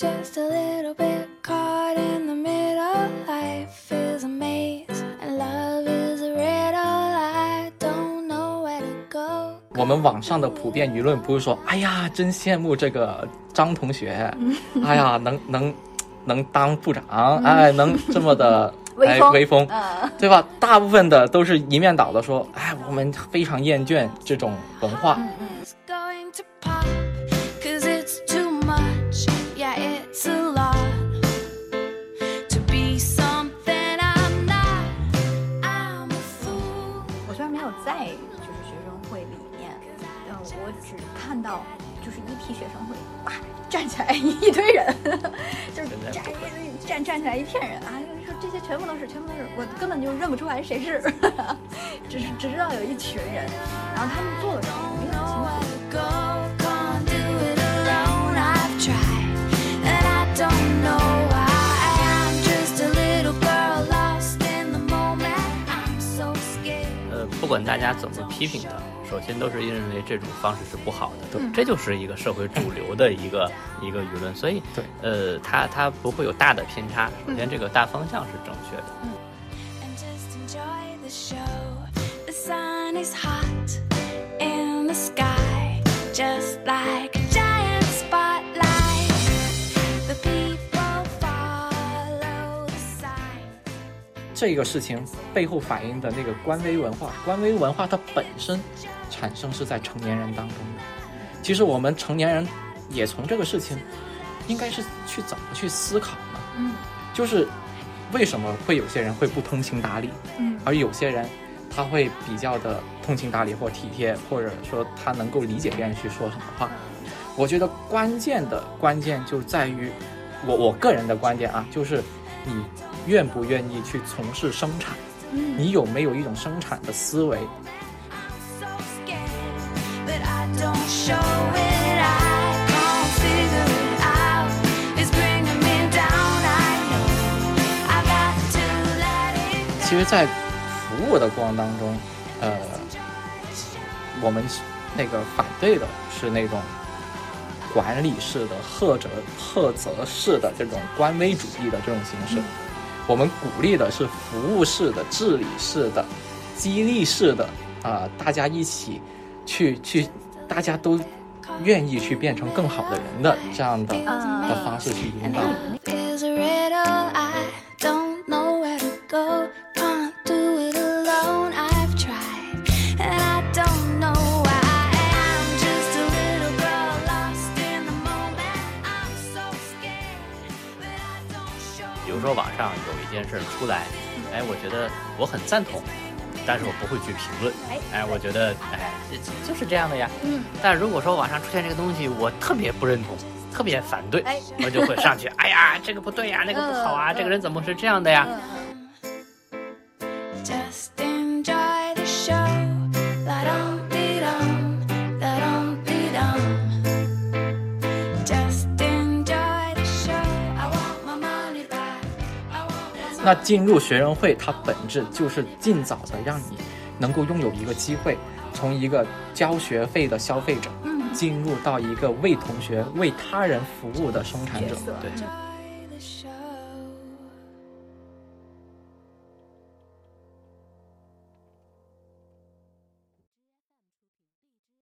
just a little bit caught in the middle. Life is a maze and love is a riddle. I don't know where to go. 我们网上的普遍舆论不是说，哎呀，真羡慕这个张同学，哎呀，能能能当部长，哎，能这么的哎威风威风，嗯对吧？大部分的都是一面倒的说，哎，我们非常厌倦这种文化。到就是一批学生会哇站起来一堆人，就是站站站起来一片人啊，就是说这些全部都是全部都是，我根本就认不出来谁是，只是只知道有一群人，然后他们做了什么，我也很清楚。where to go, can't do it alone. I've tried, and I don't know why. I'm just a little girl lost in the moment. I'm so scared. 呃，不管大家怎么批评他，首先都是认为这种方式是不好的，对。这就是一个社会主流的一个一个舆论，所以对，呃，它它不会有大的偏差。首先，这个大方向是正确的。and just enjoy 这个事情背后反映的那个官微文化，官微文化它本身产生是在成年人当中的。其实我们成年人也从这个事情，应该是去怎么去思考呢？嗯，就是为什么会有些人会不通情达理，嗯而有些人他会比较的通情达理或体贴，或者说他能够理解别人去说什么话。我觉得关键的关键就在于我我个人的观点啊，就是你愿不愿意去从事生产，你有没有一种生产的思维？其实在服务的过程当中，呃，我们那个反对的是那种管理式的、或者或者式的这种官威主义的这种形式。我们鼓励的是服务式的、治理式的、激励式的啊、大家一起去去，大家都愿意去变成更好的人的这样的啊的方式去引导。如说网上有一件事出来，哎，我觉得我很赞同，但是我不会去评论。哎哎，我觉得哎，这就是这样的呀。嗯，但如果说网上出现这个东西，我特别不认同，特别反对，哎我就会上去，哎呀，这个不对呀，那个不好啊，嗯这个人怎么是这样的呀？那进入学生会，它本质就是尽早的让你能够拥有一个机会，从一个交学费的消费者，嗯。进入到一个为同学、为他人服务的生产者对.